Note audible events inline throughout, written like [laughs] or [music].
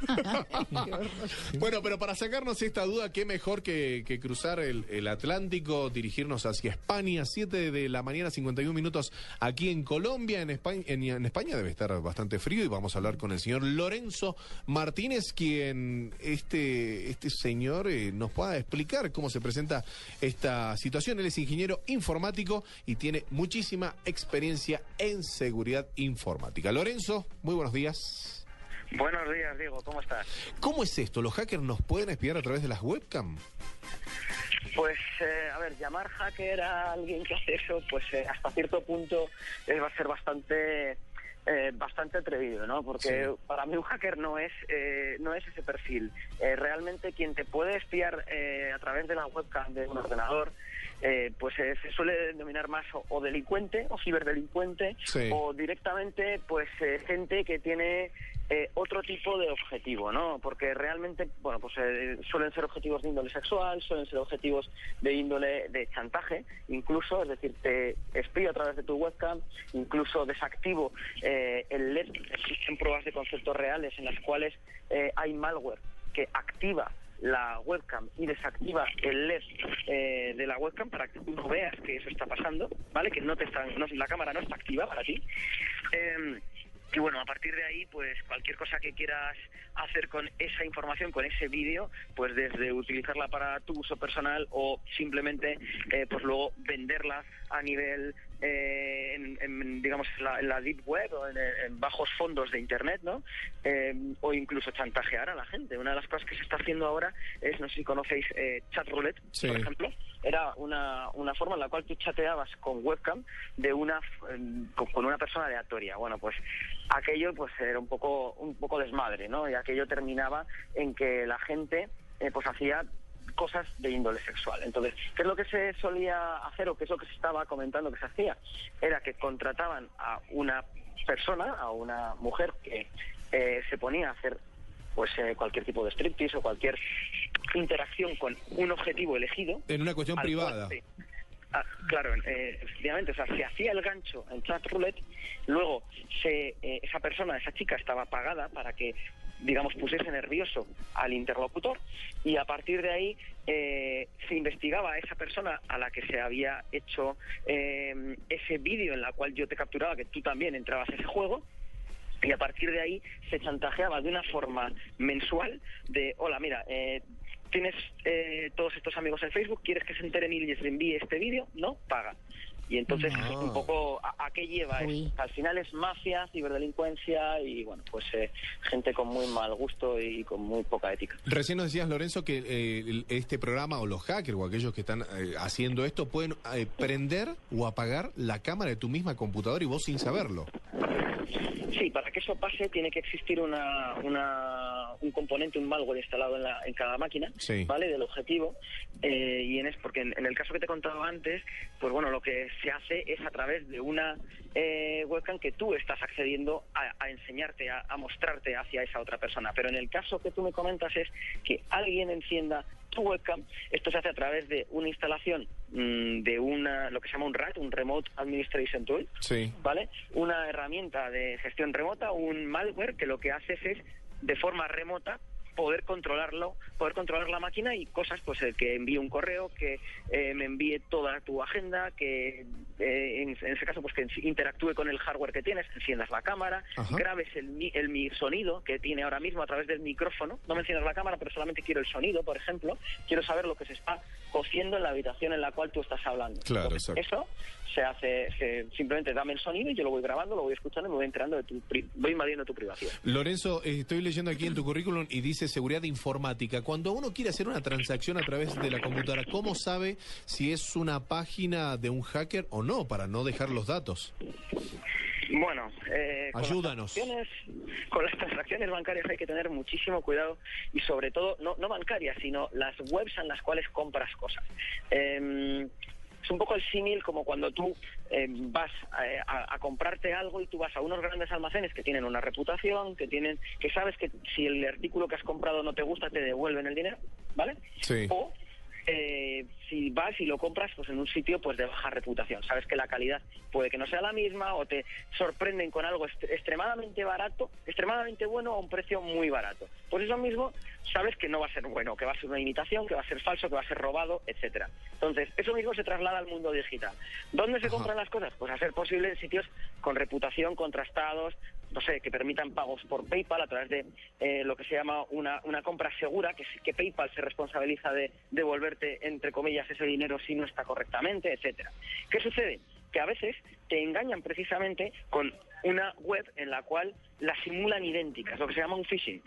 [laughs] bueno, pero para sacarnos esta duda, qué mejor que, cruzar el, Atlántico, dirigirnos hacia España, 7 de la mañana, 51 minutos aquí en Colombia, en España, en España debe estar bastante frío y vamos a hablar con el señor Lorenzo Martínez, quien este, este señor eh, nos pueda explicar cómo se presenta esta situación. Él es ingeniero informático y tiene muchísima experiencia en seguridad informática. Lorenzo, muy buenos días. Buenos días, Diego, ¿cómo estás? ¿Cómo es esto? ¿Los hackers nos pueden espiar a través de las webcam? Pues, eh, a ver, llamar hacker a alguien que hace eso, pues eh, hasta cierto punto eh, va a ser bastante eh, bastante atrevido, ¿no? Porque Sí. para mí un hacker no es eh, no es ese perfil. Eh, realmente quien te puede espiar eh, a través de la webcam de un ordenador, eh, pues eh, se suele denominar más o, o delincuente o ciberdelincuente Sí. o directamente pues eh, gente que tiene eh, otro tipo de objetivo, ¿no? Porque realmente, bueno, pues eh, suelen ser objetivos de índole sexual, suelen ser objetivos de índole de chantaje, incluso, es decir, te espío a través de tu webcam, incluso desactivo eh, el LED. Existen pruebas de conceptos reales en las cuales eh, hay malware que activa la webcam y desactiva el LED eh, de la webcam para que tú no veas que eso está pasando, ¿vale? Que no te están, no- la cámara no está activa para ti. Em, y bueno, a partir de ahí, pues cualquier cosa que quieras hacer con esa información, con ese vídeo, pues desde utilizarla para tu uso personal o simplemente, eh, pues luego venderla a nivel, eh, en, en, digamos, en la, en la deep web o en, en bajos fondos de internet, ¿no? Eh, o incluso chantajear a la gente. Una de las cosas que se está haciendo ahora es, no sé si conocéis, eh, chat roulette, Sí. por ejemplo era una, una forma en la cual tú chateabas con webcam de una con con una persona aleatoria. Bueno, pues aquello pues era un poco un poco desmadre, ¿no? Y aquello terminaba en que la gente eh, pues hacía cosas de índole sexual. Entonces, ¿qué es lo que se solía hacer o qué es lo que se estaba comentando que se hacía? Era que contrataban a una persona, a una mujer que eh, se ponía a hacer pues eh, cualquier tipo de striptease o cualquier interacción con un objetivo elegido. En una cuestión privada. cual- sí. Ah, claro, eh, efectivamente, o sea, se hacía el gancho en chat roulette, luego se, eh, esa persona, esa chica estaba pagada para que, digamos, pusiese nervioso al interlocutor y a partir de ahí eh, se investigaba a esa persona a la que se había hecho eh, ese vídeo en la cual yo te capturaba que tú también entrabas ese juego y a partir de ahí se chantajeaba de una forma mensual de, hola, mira, eh, tienes eh, todos estos amigos en Facebook, ¿quieres que se enteren y les envíe este vídeo? No, paga. Y entonces eso es un poco a, a qué lleva Uy. esto. Al final es mafia, ciberdelincuencia y bueno, pues eh, gente con muy mal gusto y con muy poca ética. Recién nos decías, Lorenzo, que eh, este programa o los hackers o aquellos que están eh, haciendo esto pueden eh, prender o apagar la cámara de tu misma computadora y vos sin saberlo. Sí, para que eso pase tiene que existir una, una- un componente, un malware instalado en, la- en cada máquina, Sí. ¿vale? Del objetivo. eh, y en es porque en, en el caso que te contaba antes, pues bueno, lo que se hace es a través de una eh, webcam que tú estás accediendo a, a enseñarte, a, a mostrarte hacia esa otra persona. Pero en el caso que tú me comentas es que alguien encienda tu webcam, esto se hace a través de una instalación de una, lo que se llama un RAT, un Remote Administration Tool, Sí. ¿vale? Una herramienta de gestión remota, un malware que lo que haces es de forma remota poder controlarlo, poder controlar la máquina y cosas, pues el que envíe un correo, que eh, me envíe toda tu agenda, que eh, en, en ese caso pues que interactúe con el hardware que tienes, enciendas la cámara, Ajá. grabes el, mi- el mi sonido que tiene ahora mismo a través del micrófono, no me enciendas la cámara, pero solamente quiero el sonido, por ejemplo, quiero saber lo que se está cociendo en la habitación en la cual tú estás hablando. Claro, Entonces, exacto. eso se hace, se- simplemente dame el sonido y yo lo voy grabando, lo voy escuchando y me voy enterando de tu, voy invadiendo tu privacidad. Lorenzo, eh, estoy leyendo aquí en tu currículum y dice seguridad informática. Cuando uno quiere hacer una transacción a través de la computadora, ¿cómo sabe si es una página de un hacker o no para no dejar los datos? Bueno, eh, con las Ayúdanos. Con las transacciones bancarias hay que tener muchísimo cuidado y sobre todo, no, no bancarias, sino las webs en las cuales compras cosas. Eh, es un poco el símil como cuando tú eh, vas eh, a, a comprarte algo y tú vas a unos grandes almacenes que tienen una reputación, que tienen, que sabes que si el artículo que has comprado no te gusta te devuelven el dinero, ¿vale? Sí. O eh, si vas y lo compras pues en un sitio pues de baja reputación sabes que la calidad puede que no sea la misma o te sorprenden con algo est- extremadamente barato extremadamente bueno a un precio muy barato pues Pues eso mismo sabes que no va a ser bueno, que va a ser una imitación, que va a ser falso, que va a ser robado, etcétera. Entonces, eso mismo se traslada al mundo digital. ¿Dónde se compran las cosas? Pues a ser posible en sitios con reputación, contrastados, no sé, que permitan pagos por PayPal a través de eh, lo que se llama una, una compra segura, que, que PayPal se responsabiliza de devolverte, entre comillas, ese dinero si no está correctamente, etcétera. ¿Qué sucede? Que a veces te engañan precisamente con una web en la cual la simulan idénticas, lo que se llama un phishing.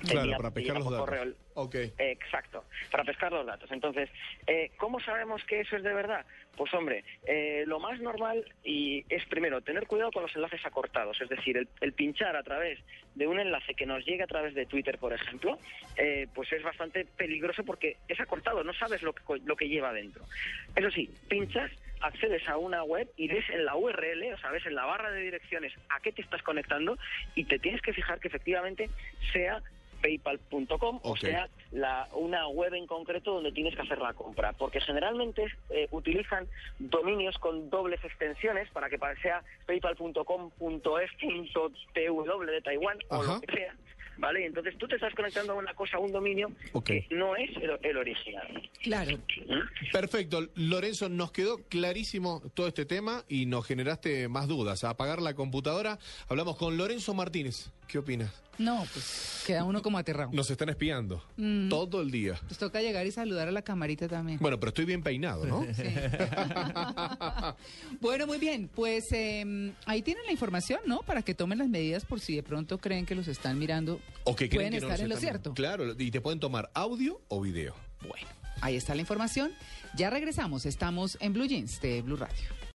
Claro, para pescar los datos. Okay. exacto, para pescar los datos. Entonces, eh, ¿cómo sabemos que eso es de verdad? Pues hombre, eh, lo más normal y es primero tener cuidado con los enlaces acortados, es decir, el, pinchar a través de un enlace que nos llegue a través de Twitter, por ejemplo, eh, pues es bastante peligroso porque es acortado, no sabes lo que, lo que lleva dentro. Eso sí, pinchas accedes a una web y ves en la URL, o sea, ves en la barra de direcciones a qué te estás conectando y te tienes que fijar que efectivamente sea paypal.com, o sea, la, una web en concreto donde tienes que hacer la compra, porque generalmente eh, utilizan dominios con dobles extensiones para que sea paypal.com.es.tw de Taiwán o lo que sea. ¿vale? Entonces tú te estás conectando a una cosa, a un dominio que no es el, original. Claro. ¿Mm? Perfecto. Lorenzo, nos quedó clarísimo todo este tema y nos generaste más dudas. A apagar la computadora, hablamos con Lorenzo Martínez. ¿Qué opinas? No, pues queda uno como aterrado. Nos están espiando mm. todo el día. Pues toca llegar y saludar a la camarita también. Bueno, pero estoy bien peinado, ¿no? Sí. [laughs] bueno, muy bien. Pues em, ahí tienen la información, ¿no? Para que tomen las medidas por si de pronto creen que los están mirando. O que pueden creen estar en lo cierto. Claro, y te pueden tomar audio o video. Bueno, ahí está la información. Ya regresamos. Estamos en Blue Jeans de Blue Radio.